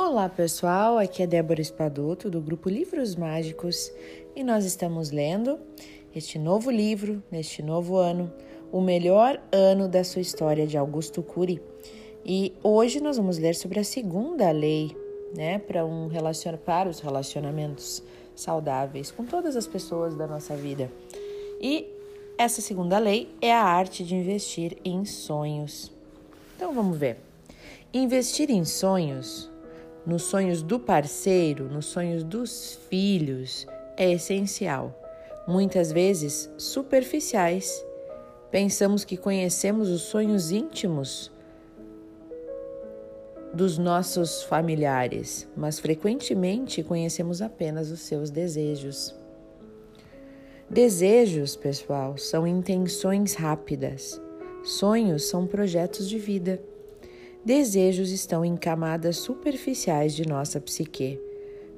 Olá pessoal, aqui é Débora Espadoto do grupo Livros Mágicos e nós estamos lendo este novo livro, neste novo ano, O Melhor Ano da Sua História de Augusto Cury. E hoje nós vamos ler sobre a segunda lei, né, para um relacion... para os relacionamentos saudáveis com todas as pessoas da nossa vida. E essa segunda lei é a arte de investir em sonhos. Então vamos ver. Investir em sonhos nos sonhos do parceiro, nos sonhos dos filhos, é essencial. Muitas vezes superficiais. Pensamos que conhecemos os sonhos íntimos dos nossos familiares, mas frequentemente conhecemos apenas os seus desejos. Desejos, pessoal, são intenções rápidas. Sonhos são projetos de vida. Desejos estão em camadas superficiais de nossa psique.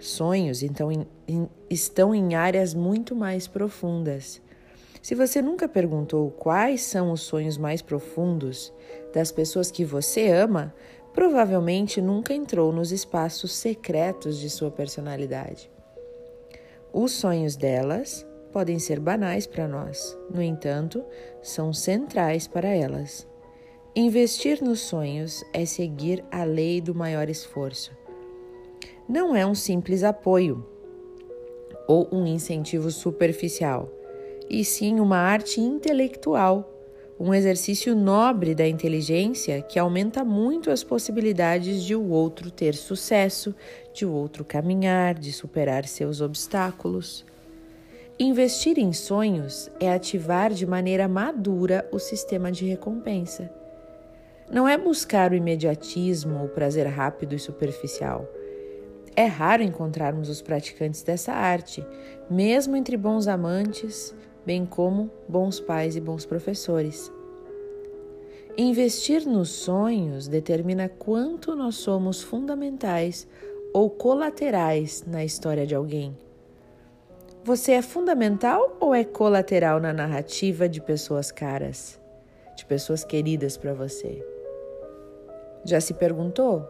Sonhos, então, em, em, estão em áreas muito mais profundas. Se você nunca perguntou quais são os sonhos mais profundos das pessoas que você ama, provavelmente nunca entrou nos espaços secretos de sua personalidade. Os sonhos delas podem ser banais para nós, no entanto, são centrais para elas. Investir nos sonhos é seguir a lei do maior esforço. Não é um simples apoio ou um incentivo superficial, e sim uma arte intelectual, um exercício nobre da inteligência que aumenta muito as possibilidades de o outro ter sucesso, de o outro caminhar, de superar seus obstáculos. Investir em sonhos é ativar de maneira madura o sistema de recompensa não é buscar o imediatismo ou prazer rápido e superficial. É raro encontrarmos os praticantes dessa arte, mesmo entre bons amantes, bem como bons pais e bons professores. Investir nos sonhos determina quanto nós somos fundamentais ou colaterais na história de alguém. Você é fundamental ou é colateral na narrativa de pessoas caras, de pessoas queridas para você? Já se perguntou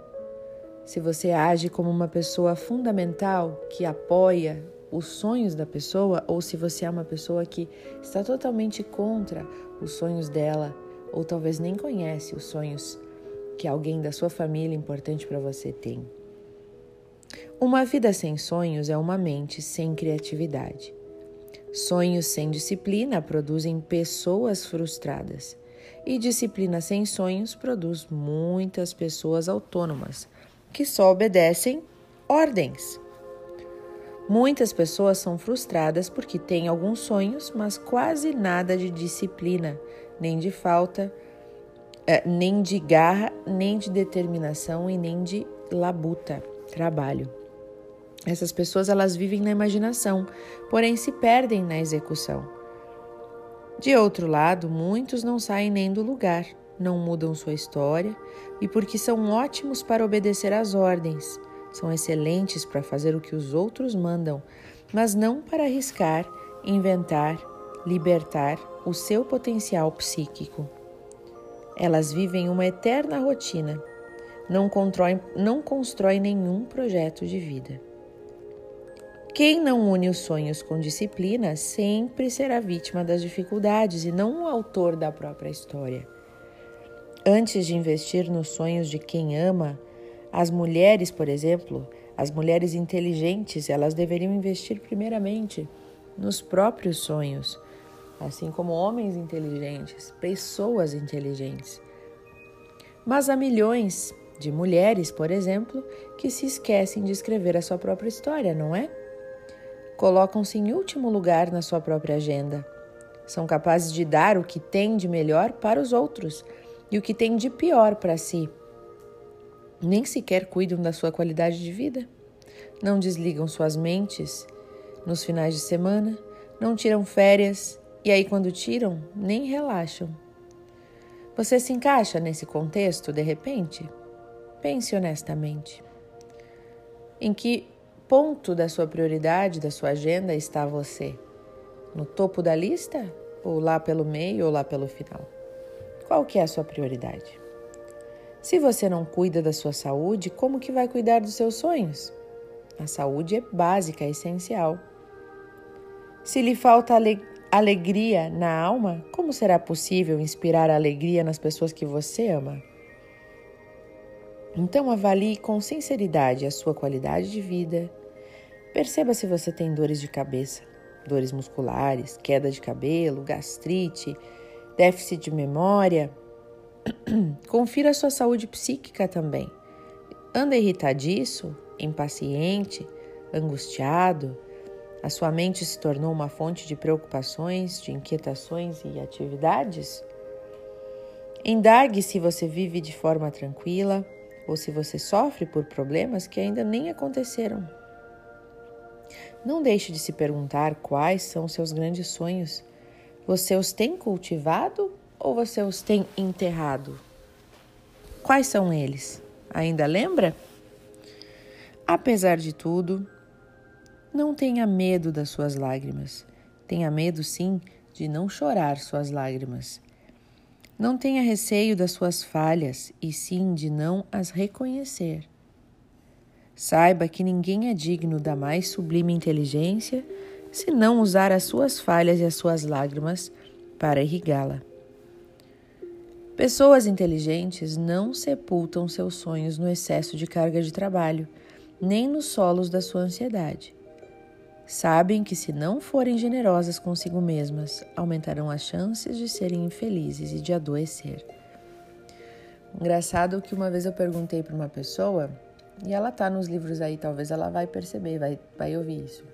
se você age como uma pessoa fundamental que apoia os sonhos da pessoa ou se você é uma pessoa que está totalmente contra os sonhos dela ou talvez nem conhece os sonhos que alguém da sua família importante para você tem. Uma vida sem sonhos é uma mente sem criatividade. Sonhos sem disciplina produzem pessoas frustradas. E disciplina sem sonhos produz muitas pessoas autônomas que só obedecem ordens. Muitas pessoas são frustradas porque têm alguns sonhos, mas quase nada de disciplina, nem de falta, eh, nem de garra, nem de determinação e nem de labuta, trabalho. Essas pessoas elas vivem na imaginação, porém se perdem na execução. De outro lado, muitos não saem nem do lugar, não mudam sua história e porque são ótimos para obedecer às ordens, são excelentes para fazer o que os outros mandam, mas não para arriscar, inventar, libertar o seu potencial psíquico. Elas vivem uma eterna rotina, não, constrói, não nenhum projeto de vida. Quem não une os sonhos com disciplina sempre será vítima das dificuldades e não o autor da própria história. Antes de investir nos sonhos de quem ama, as mulheres, por exemplo, as mulheres inteligentes, elas deveriam investir primeiramente nos próprios sonhos, assim como homens inteligentes, pessoas inteligentes. Mas há milhões de mulheres, por exemplo, que se esquecem de escrever a sua própria história, não é? Colocam-se em último lugar na sua própria agenda. São capazes de dar o que têm de melhor para os outros e o que têm de pior para si. Nem sequer cuidam da sua qualidade de vida. Não desligam suas mentes nos finais de semana, não tiram férias e aí, quando tiram, nem relaxam. Você se encaixa nesse contexto de repente? Pense honestamente. Em que ponto da sua prioridade, da sua agenda está você? No topo da lista? Ou lá pelo meio ou lá pelo final? Qual que é a sua prioridade? Se você não cuida da sua saúde, como que vai cuidar dos seus sonhos? A saúde é básica, é essencial. Se lhe falta alegria na alma, como será possível inspirar alegria nas pessoas que você ama? Então avalie com sinceridade a sua qualidade de vida. Perceba se você tem dores de cabeça, dores musculares, queda de cabelo, gastrite, déficit de memória. Confira a sua saúde psíquica também. Anda irritadiço, impaciente, angustiado? A sua mente se tornou uma fonte de preocupações, de inquietações e atividades? Indague se você vive de forma tranquila ou se você sofre por problemas que ainda nem aconteceram. Não deixe de se perguntar quais são seus grandes sonhos. Você os tem cultivado ou você os tem enterrado? Quais são eles? Ainda lembra? Apesar de tudo, não tenha medo das suas lágrimas. Tenha medo, sim, de não chorar suas lágrimas. Não tenha receio das suas falhas, e sim de não as reconhecer. Saiba que ninguém é digno da mais sublime inteligência se não usar as suas falhas e as suas lágrimas para irrigá-la. Pessoas inteligentes não sepultam seus sonhos no excesso de carga de trabalho, nem nos solos da sua ansiedade. Sabem que, se não forem generosas consigo mesmas, aumentarão as chances de serem infelizes e de adoecer. Engraçado que uma vez eu perguntei para uma pessoa, e ela tá nos livros aí, talvez ela vai perceber, vai, vai ouvir isso.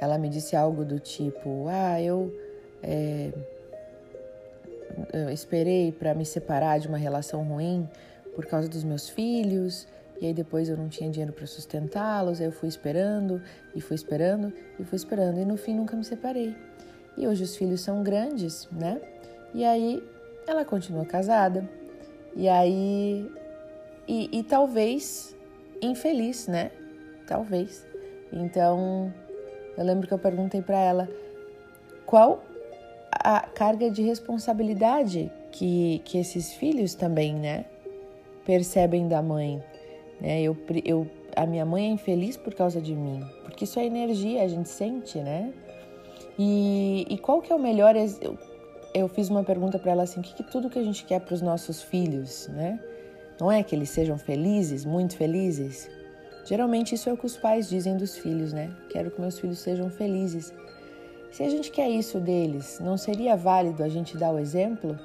Ela me disse algo do tipo: Ah, eu, é, eu esperei para me separar de uma relação ruim por causa dos meus filhos e aí depois eu não tinha dinheiro para sustentá-los, aí eu fui esperando e fui esperando e fui esperando e no fim nunca me separei. E hoje os filhos são grandes, né? E aí ela continua casada. E aí e, e talvez infeliz, né? Talvez. Então, eu lembro que eu perguntei para ela qual a carga de responsabilidade que, que esses filhos também, né, percebem da mãe. Né? Eu, eu, a minha mãe é infeliz por causa de mim, porque isso é energia, a gente sente, né? E, e qual que é o melhor? Eu, eu fiz uma pergunta para ela assim: o que, que tudo que a gente quer para os nossos filhos, né? Não é que eles sejam felizes, muito felizes? Geralmente isso é o que os pais dizem dos filhos, né? Quero que meus filhos sejam felizes. Se a gente quer isso deles, não seria válido a gente dar o exemplo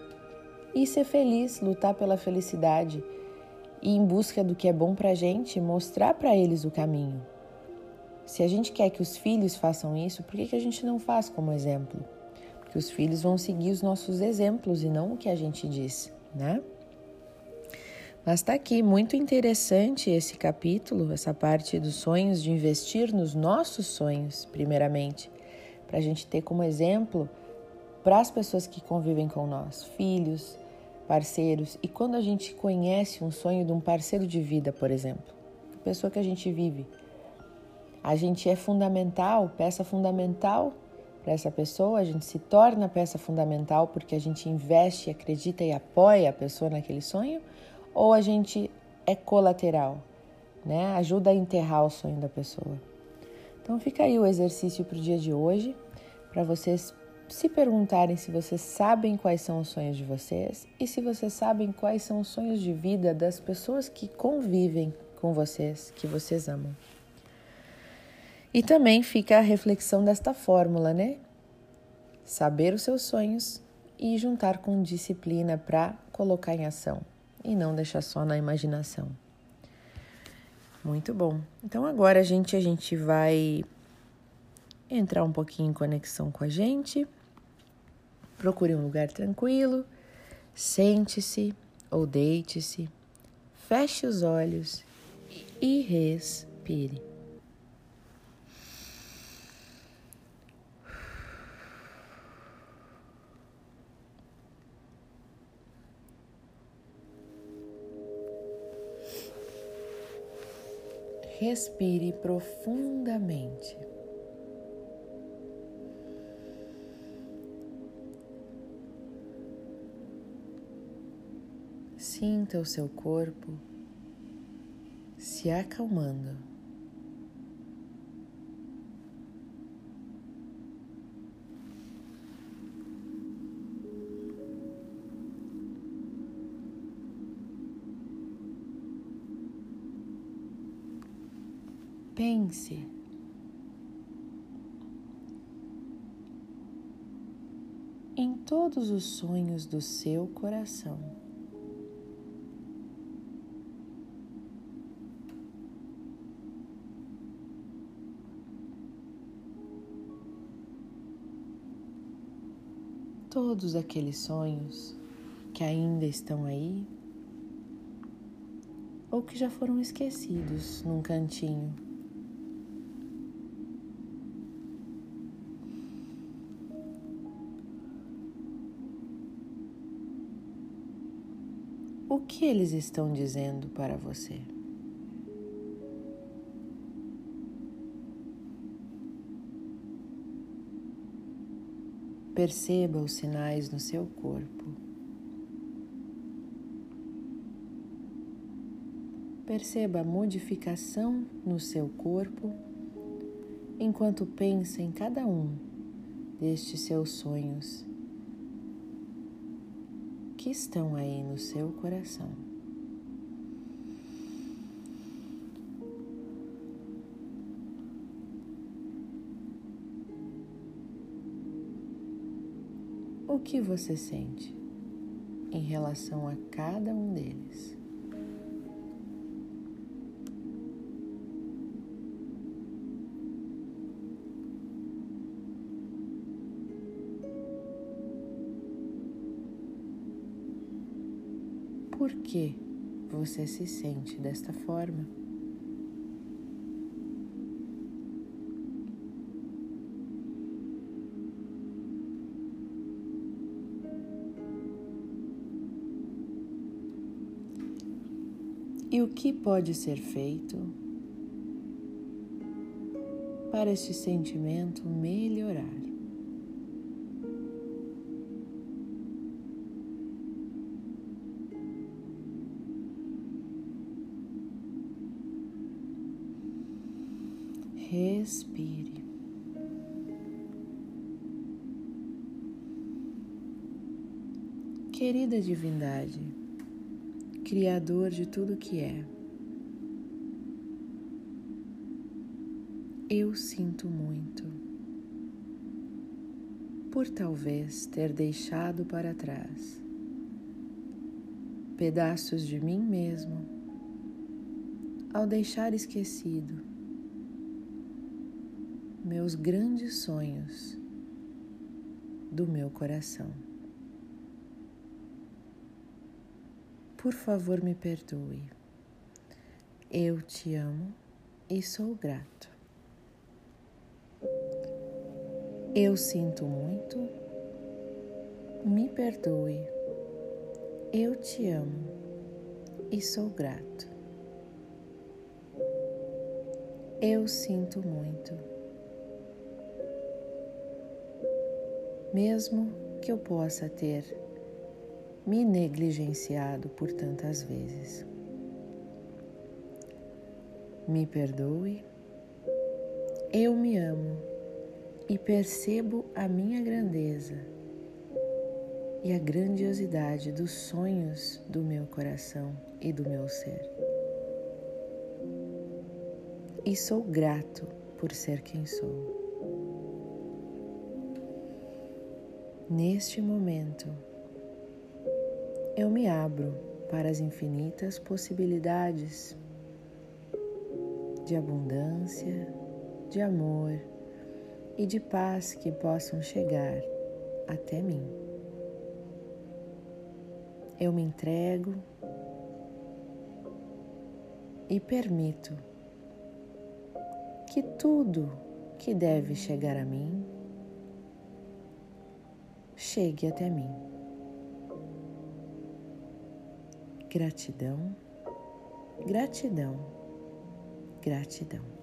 e ser feliz, lutar pela felicidade? e, em busca do que é bom para a gente, mostrar para eles o caminho. Se a gente quer que os filhos façam isso, por que, que a gente não faz como exemplo? Porque os filhos vão seguir os nossos exemplos e não o que a gente diz, né? Mas está aqui muito interessante esse capítulo, essa parte dos sonhos, de investir nos nossos sonhos, primeiramente, para a gente ter como exemplo para as pessoas que convivem com nós, filhos, parceiros. E quando a gente conhece um sonho de um parceiro de vida, por exemplo, pessoa que a gente vive, a gente é fundamental, peça fundamental para essa pessoa, a gente se torna peça fundamental porque a gente investe, acredita e apoia a pessoa naquele sonho, ou a gente é colateral, né? Ajuda a enterrar o sonho da pessoa. Então fica aí o exercício para o dia de hoje, para vocês se perguntarem se vocês sabem quais são os sonhos de vocês e se vocês sabem quais são os sonhos de vida das pessoas que convivem com vocês, que vocês amam. E também fica a reflexão desta fórmula, né? Saber os seus sonhos e juntar com disciplina para colocar em ação e não deixar só na imaginação. Muito bom. Então agora a gente a gente vai entrar um pouquinho em conexão com a gente. Procure um lugar tranquilo, sente-se ou deite-se, feche os olhos e respire. Respire profundamente. Sinta o seu corpo se acalmando. Pense em todos os sonhos do seu coração. Todos aqueles sonhos que ainda estão aí ou que já foram esquecidos num cantinho. Que eles estão dizendo para você? Perceba os sinais no seu corpo. Perceba a modificação no seu corpo enquanto pensa em cada um destes seus sonhos que estão aí no seu coração. O que você sente em relação a cada um deles? Por que você se sente desta forma. E o que pode ser feito para este sentimento melhorar? Respire. Querida Divindade, Criador de tudo que é, eu sinto muito por talvez ter deixado para trás pedaços de mim mesmo ao deixar esquecido meus grandes sonhos do meu coração. Por favor, me perdoe. Eu te amo e sou grato. Eu sinto muito. Me perdoe. Eu te amo e sou grato. Eu sinto muito mesmo que eu possa ter me negligenciado por tantas vezes. Me perdoe, eu me amo e percebo a minha grandeza e a grandiosidade dos sonhos do meu coração e do meu ser. E sou grato por ser quem sou. Neste momento, eu me abro para as infinitas possibilidades de abundância, de amor e de paz que possam chegar até mim. Eu me entrego e permito que tudo que deve chegar a mim chegue até mim. Gratidão, gratidão, gratidão.